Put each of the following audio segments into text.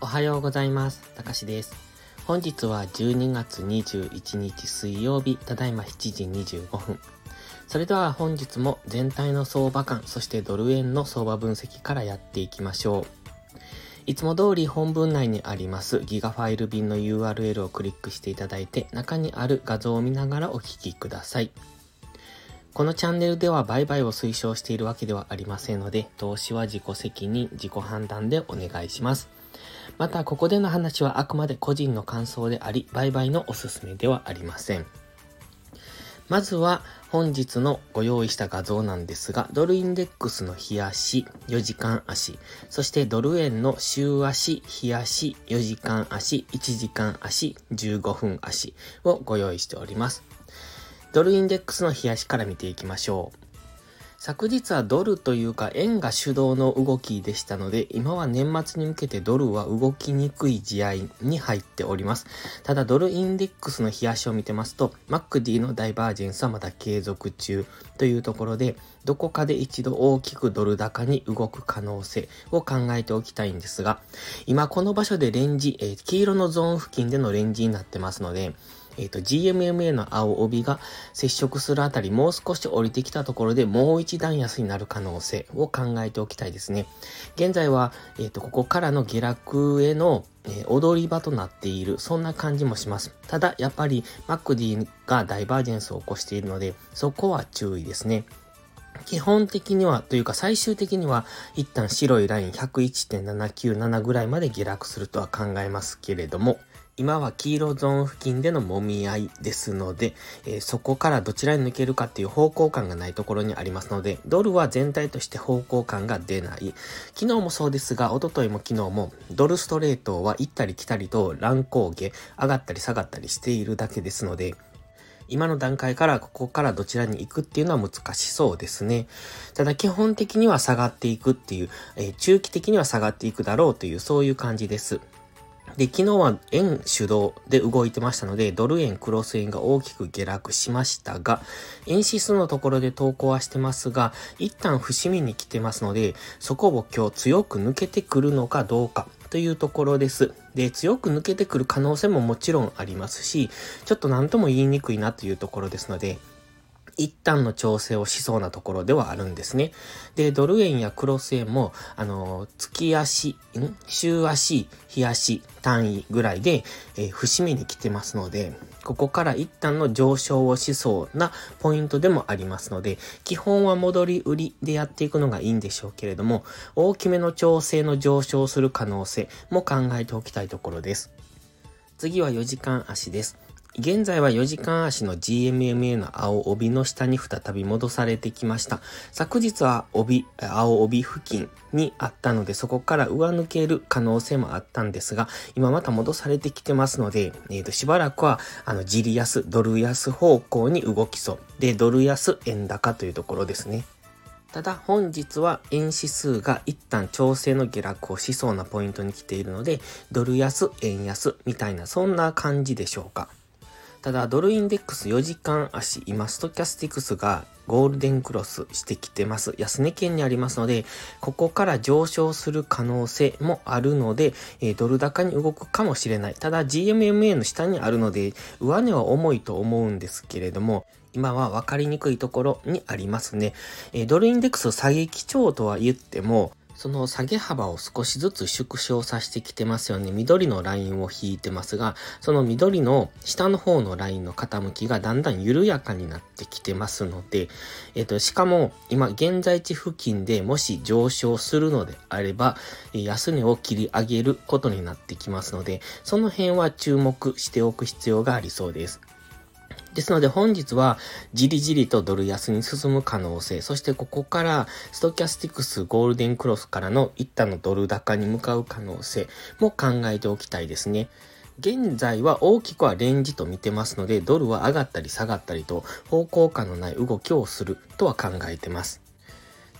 おはようございます。たかしです。本日は12月21日水曜日、ただいま7時25分。それでは本日も全体の相場感、そしてドル円の相場分析からやっていきましょう。いつも通り本文内にありますギガファイル便の URL をクリックしていただいて中にある画像を見ながらお聞きください。このチャンネルでは売買を推奨しているわけではありませんので、投資は自己責任、自己判断でお願いします。また、ここでの話はあくまで個人の感想であり、売買のおすすめではありません。まずは本日のご用意した画像なんですが、ドルインデックスの日足、4時間足、そしてドル円の週足、日足、4時間足、1時間足、15分足をご用意しております。ドルインデックスの日足から見ていきましょう。昨日はドルというか円が主導の動きでしたので、今は年末に向けてドルは動きにくい試合に入っております。ただドルインデックスの冷やしを見てますと、MacD のダイバージェンスはまだ継続中というところで、どこかで一度大きくドル高に動く可能性を考えておきたいんですが、今この場所でレンジ、えー、黄色のゾーン付近でのレンジになってますので、えっ、ー、と、GMMA の青帯が接触するあたり、もう少し降りてきたところでもう一段安になる可能性を考えておきたいですね。現在は、えっ、ー、と、ここからの下落への、えー、踊り場となっている、そんな感じもします。ただ、やっぱり MacD がダイバージェンスを起こしているので、そこは注意ですね。基本的には、というか最終的には、一旦白いライン101.797ぐらいまで下落するとは考えますけれども、今は黄色ゾーン付近での揉み合いですので、えー、そこからどちらに抜けるかっていう方向感がないところにありますので、ドルは全体として方向感が出ない。昨日もそうですが、おとといも昨日も、ドルストレートは行ったり来たりと乱高下、上がったり下がったりしているだけですので、今の段階からここからどちらに行くっていうのは難しそうですね。ただ基本的には下がっていくっていう、えー、中期的には下がっていくだろうというそういう感じです。で、昨日は円主導で動いてましたので、ドル円、クロス円が大きく下落しましたが、円指数のところで投稿はしてますが、一旦節目に来てますので、そこを今日強く抜けてくるのかどうかというところです。で、強く抜けてくる可能性ももちろんありますし、ちょっと何とも言いにくいなというところですので、一旦の調整をしそうなところではあるんですね。で、ドル円やクロス円も、あの、月足、ん？週足、日足単位ぐらいで、えー、節目に来てますので、ここから一旦の上昇をしそうなポイントでもありますので、基本は戻り売りでやっていくのがいいんでしょうけれども、大きめの調整の上昇する可能性も考えておきたいところです。次は4時間足です。現在は4時間足の GMMA の青帯の下に再び戻されてきました。昨日は帯、青帯付近にあったので、そこから上抜ける可能性もあったんですが、今また戻されてきてますので、え、ー、と、しばらくは、あの、ジリ安、ドル安方向に動きそう。で、ドル安、円高というところですね。ただ本日は円指数が一旦調整の下落をしそうなポイントに来ているので、ドル安、円安みたいなそんな感じでしょうか。ただ、ドルインデックス4時間足、今、ストキャスティクスがゴールデンクロスしてきてます。安値圏にありますので、ここから上昇する可能性もあるので、え、ドル高に動くかもしれない。ただ、GMMA の下にあるので、上値は重いと思うんですけれども、今は分かりにくいところにありますね。え、ドルインデックス下げ基調とは言っても、その下げ幅を少しずつ縮小させてきてますよね。緑のラインを引いてますが、その緑の下の方のラインの傾きがだんだん緩やかになってきてますので、えっ、と、しかも今現在地付近でもし上昇するのであれば、安値を切り上げることになってきますので、その辺は注目しておく必要がありそうです。ですので本日はじりじりとドル安に進む可能性、そしてここからストキャスティクスゴールデンクロスからの一旦のドル高に向かう可能性も考えておきたいですね。現在は大きくはレンジと見てますので、ドルは上がったり下がったりと方向感のない動きをするとは考えてます。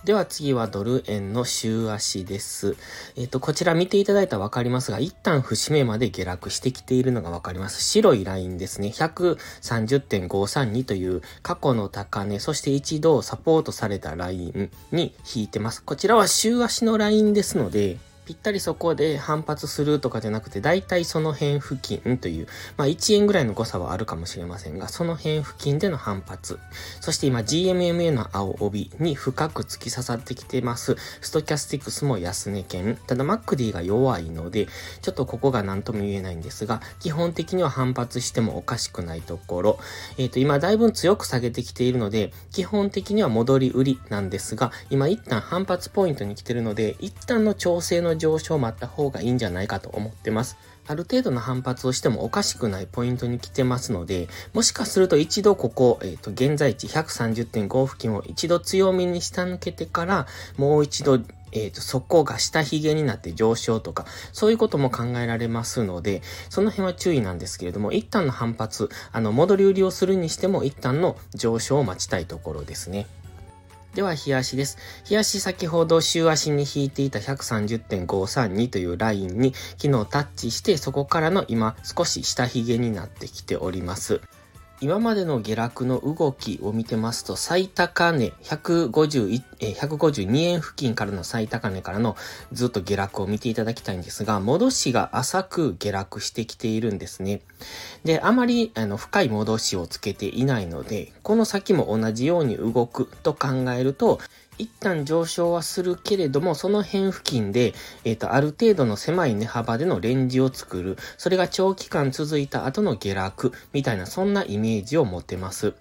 では次はドル円の週足です。えっ、ー、と、こちら見ていただいたらわかりますが、一旦節目まで下落してきているのがわかります。白いラインですね。130.532という過去の高値、そして一度サポートされたラインに引いてます。こちらは週足のラインですので、ぴったりそこで反発するとかじゃなくて、だいたいその辺付近という、まあ1円ぐらいの誤差はあるかもしれませんが、その辺付近での反発。そして今 GMMA の青帯に深く突き刺さってきてます。ストキャスティクスも安値圏。ただ MacD が弱いので、ちょっとここが何とも言えないんですが、基本的には反発してもおかしくないところ。えっ、ー、と、今だいぶ強く下げてきているので、基本的には戻り売りなんですが、今一旦反発ポイントに来てるので、一旦の調整の上昇を待った方がいいんじゃないかと思ってます。ある程度の反発をしてもおかしくないポイントに来てますので、もしかすると一度ここ、えっ、ー、と、現在地130.5付近を一度強めに下抜けてから、もう一度えっ、ー、と、そこが下髭になって上昇とか、そういうことも考えられますので、その辺は注意なんですけれども、一旦の反発、あの、戻り売りをするにしても、一旦の上昇を待ちたいところですね。では、日足です。日足先ほど週足に引いていた130.532というラインに昨日タッチして、そこからの今少し下髭になってきております。今までの下落の動きを見てますと、最高値151え152円付近からの最高値からのずっと下落を見ていただきたいんですが、戻しが浅く下落してきているんですね。で、あまりあの深い戻しをつけていないので、この先も同じように動くと考えると、一旦上昇はするけれども、その辺付近で、えっ、ー、と、ある程度の狭い値幅でのレンジを作る。それが長期間続いた後の下落、みたいな、そんなイメージを持てます。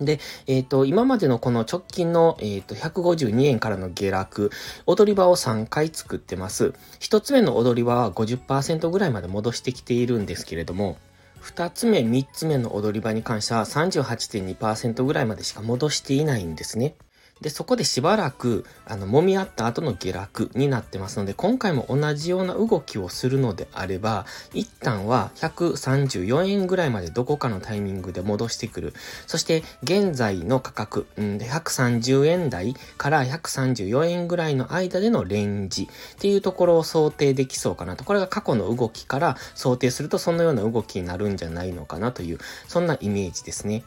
で、えっ、ー、と、今までのこの直近の、えっ、ー、と、152円からの下落、踊り場を3回作ってます。一つ目の踊り場は50%ぐらいまで戻してきているんですけれども、二つ目、三つ目の踊り場に関しては38.2%ぐらいまでしか戻していないんですね。で、そこでしばらく、あの、揉み合った後の下落になってますので、今回も同じような動きをするのであれば、一旦は134円ぐらいまでどこかのタイミングで戻してくる。そして、現在の価格、んで、130円台から134円ぐらいの間でのレンジっていうところを想定できそうかなと。これが過去の動きから想定するとそのような動きになるんじゃないのかなという、そんなイメージですね。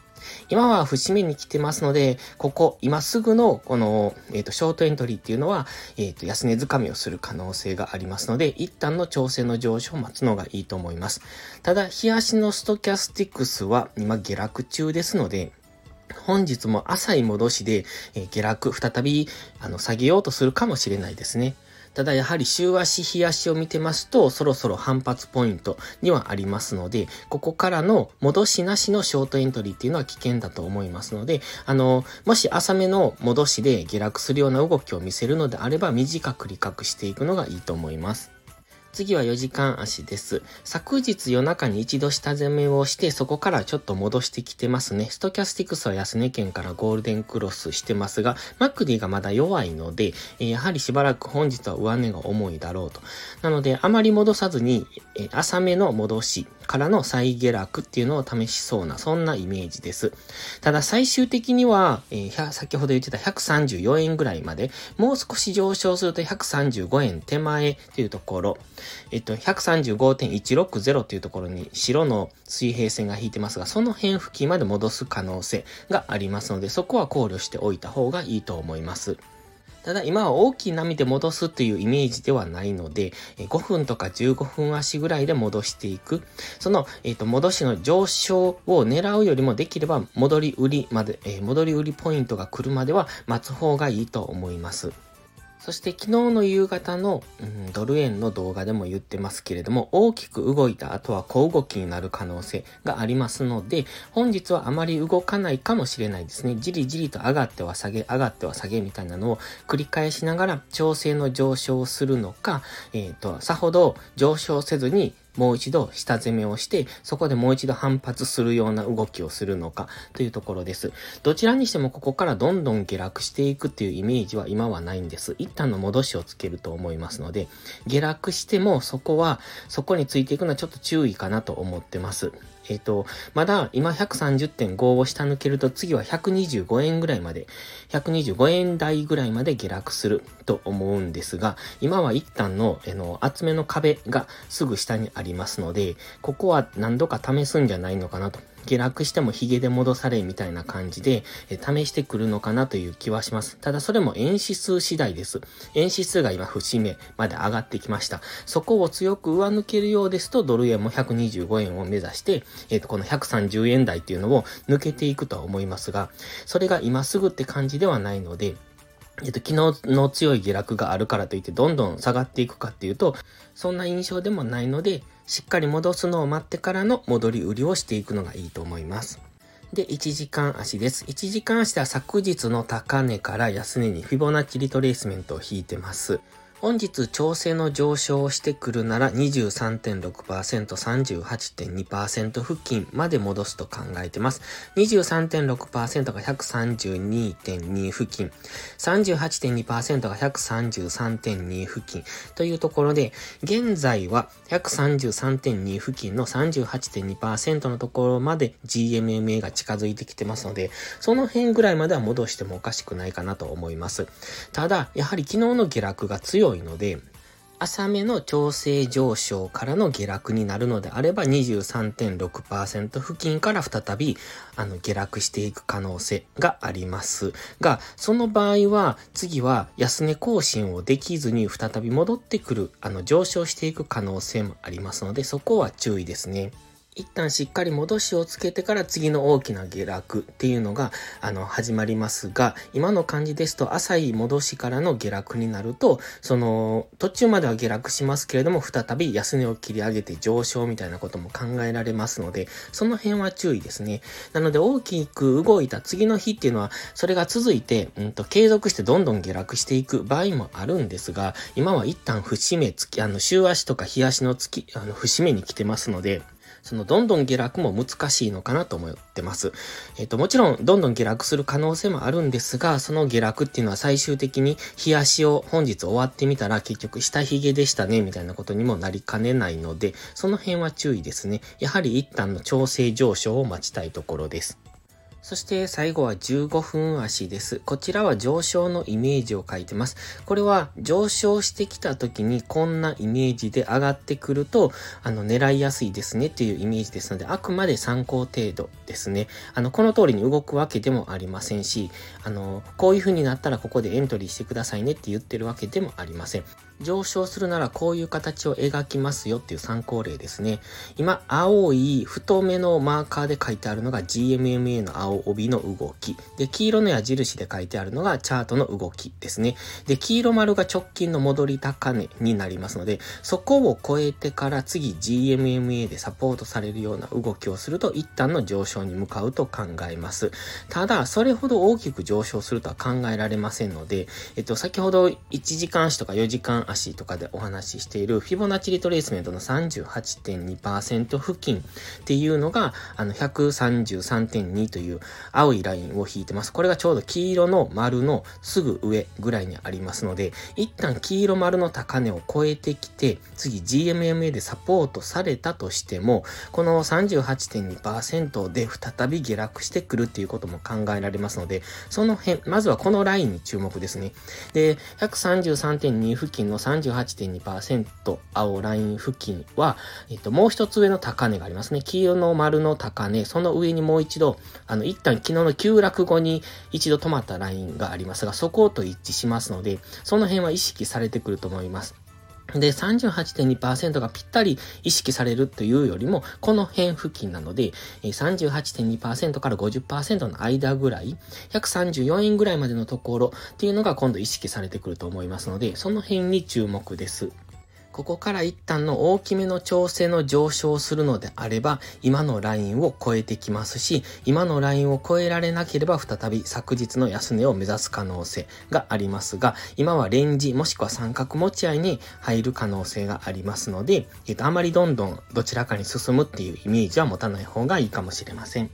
今は節目に来てますので、ここ、今すぐの、この、えっ、ー、と、ショートエントリーっていうのは、えっ、ー、と、安値掴みをする可能性がありますので、一旦の調整の上昇を待つのがいいと思います。ただ、日足のストキャスティックスは今下落中ですので、本日も浅い戻しで、えー、下落、再び、あの、下げようとするかもしれないですね。ただやはり週足、日足を見てますと、そろそろ反発ポイントにはありますので、ここからの戻しなしのショートエントリーっていうのは危険だと思いますので、あの、もし浅めの戻しで下落するような動きを見せるのであれば、短く利確していくのがいいと思います。次は4時間足です。昨日夜中に一度下攻めをして、そこからちょっと戻してきてますね。ストキャスティクスは安値県からゴールデンクロスしてますが、マクディがまだ弱いので、えやはりしばらく本日は上値が重いだろうと。なので、あまり戻さずに、え浅めの戻しからの再下落っていうのを試しそうな、そんなイメージです。ただ最終的には、えー、先ほど言ってた134円ぐらいまで、もう少し上昇すると135円手前というところ、えっと、135.160というところに白の水平線が引いてますが、その辺付近まで戻す可能性がありますので、そこは考慮しておいた方がいいと思います。ただ今は大きい波で戻すというイメージではないので、5分とか15分足ぐらいで戻していく。その、えっ、ー、と、戻しの上昇を狙うよりもできれば戻り売りまで、えー、戻り売りポイントが来るまでは待つ方がいいと思います。そして昨日の夕方の、うん、ドル円の動画でも言ってますけれども、大きく動いた後は小動きになる可能性がありますので、本日はあまり動かないかもしれないですね。じりじりと上がっては下げ、上がっては下げみたいなのを繰り返しながら調整の上昇をするのか、えっ、ー、と、さほど上昇せずにもう一度下攻めをして、そこでもう一度反発するような動きをするのかというところです。どちらにしてもここからどんどん下落していくっていうイメージは今はないんです。一旦の戻しをつけると思いますので、下落してもそこは、そこについていくのはちょっと注意かなと思ってます。えっ、ー、と、まだ今130.5を下抜けると次は125円ぐらいまで、125円台ぐらいまで下落すると思うんですが、今は一旦の、えの、厚めの壁がすぐ下にありますので、ここは何度か試すんじゃないのかなと下落してもヒゲで戻されみたいな感じで、え試してくるのかなという気はします。ただそれも円指数次第です。円指数が今節目まで上がってきました。そこを強く上抜けるようですと、ドル円も125円を目指して、えっ、ー、と、この130円台っていうのを抜けていくとは思いますが、それが今すぐって感じではないので、えっと、昨日の強い下落があるからといってどんどん下がっていくかっていうと、そんな印象でもないので、しっかり戻すのを待ってからの戻り売りをしていくのがいいと思います。で、1時間足です。1時間足では昨日の高値から安値にフィボナッチリトレースメントを引いてます。本日調整の上昇をしてくるなら23.6%、38.2%付近まで戻すと考えてます。23.6%が132.2付近、38.2%が133.2付近というところで、現在は133.2付近の38.2%のところまで GMMA が近づいてきてますので、その辺ぐらいまでは戻してもおかしくないかなと思います。ただ、やはり昨日の下落が強いいので、浅めの調整上昇からの下落になるのであれば23.6%付近から再びあの下落していく可能性がありますが、その場合は次は安値更新をできずに再び戻ってくる、あの上昇していく可能性もありますのでそこは注意ですね。一旦しっかり戻しをつけてから次の大きな下落っていうのが、あの、始まりますが、今の感じですと、浅い戻しからの下落になると、その、途中までは下落しますけれども、再び安値を切り上げて上昇みたいなことも考えられますので、その辺は注意ですね。なので、大きく動いた次の日っていうのは、それが続いて、うんと、継続してどんどん下落していく場合もあるんですが、今は一旦節目つき、あの、週足とか日足の月、あの、節目に来てますので、そのどんどん下落も難しいのかなと思ってます。えっ、と、もちろんどんどん下落する可能性もあるんですが、その下落っていうのは最終的に日足を本日終わってみたら結局下髭でしたね、みたいなことにもなりかねないので、その辺は注意ですね。やはり一旦の調整上昇を待ちたいところです。そして最後は15分足です。こちらは上昇のイメージを書いてます。これは上昇してきた時にこんなイメージで上がってくると、あの、狙いやすいですねっていうイメージですので、あくまで参考程度ですね。あの、この通りに動くわけでもありませんし、あの、こういう風になったらここでエントリーしてくださいねって言ってるわけでもありません。上昇するならこういう形を描きますよっていう参考例ですね。今、青い太めのマーカーで書いてあるのが GMMA の青帯の動き。で、黄色の矢印で書いてあるのがチャートの動きですね。で、黄色丸が直近の戻り高値になりますので、そこを超えてから次 GMMA でサポートされるような動きをすると一旦の上昇に向かうと考えます。ただ、それほど大きく上昇するとは考えられませんので、えっと、先ほど1時間足とか4時間足とかでお話ししているフィボナッチリトレースメントの38.2%付近っていうのが、あの、133.2という青いラインを引いてます。これがちょうど黄色の丸のすぐ上ぐらいにありますので、一旦黄色丸の高値を超えてきて、次 GMMA でサポートされたとしても、この38.2%で再び下落してくるっていうことも考えられますので、その辺、まずはこのラインに注目ですね。で、133.2付近のの38.2%青ライン付近は、えっと、もう一つ上の高値がありますね。黄色の丸の高値、その上にもう一度、あの、一旦昨日の急落後に一度止まったラインがありますが、そこと一致しますので、その辺は意識されてくると思います。で、38.2%がぴったり意識されるというよりも、この辺付近なので、38.2%から50%の間ぐらい、134円ぐらいまでのところっていうのが今度意識されてくると思いますので、その辺に注目です。ここから一旦の大きめの調整の上昇をするのであれば、今のラインを超えてきますし、今のラインを超えられなければ再び昨日の安値を目指す可能性がありますが、今はレンジもしくは三角持ち合いに入る可能性がありますので、えっと、あまりどんどんどちらかに進むっていうイメージは持たない方がいいかもしれません。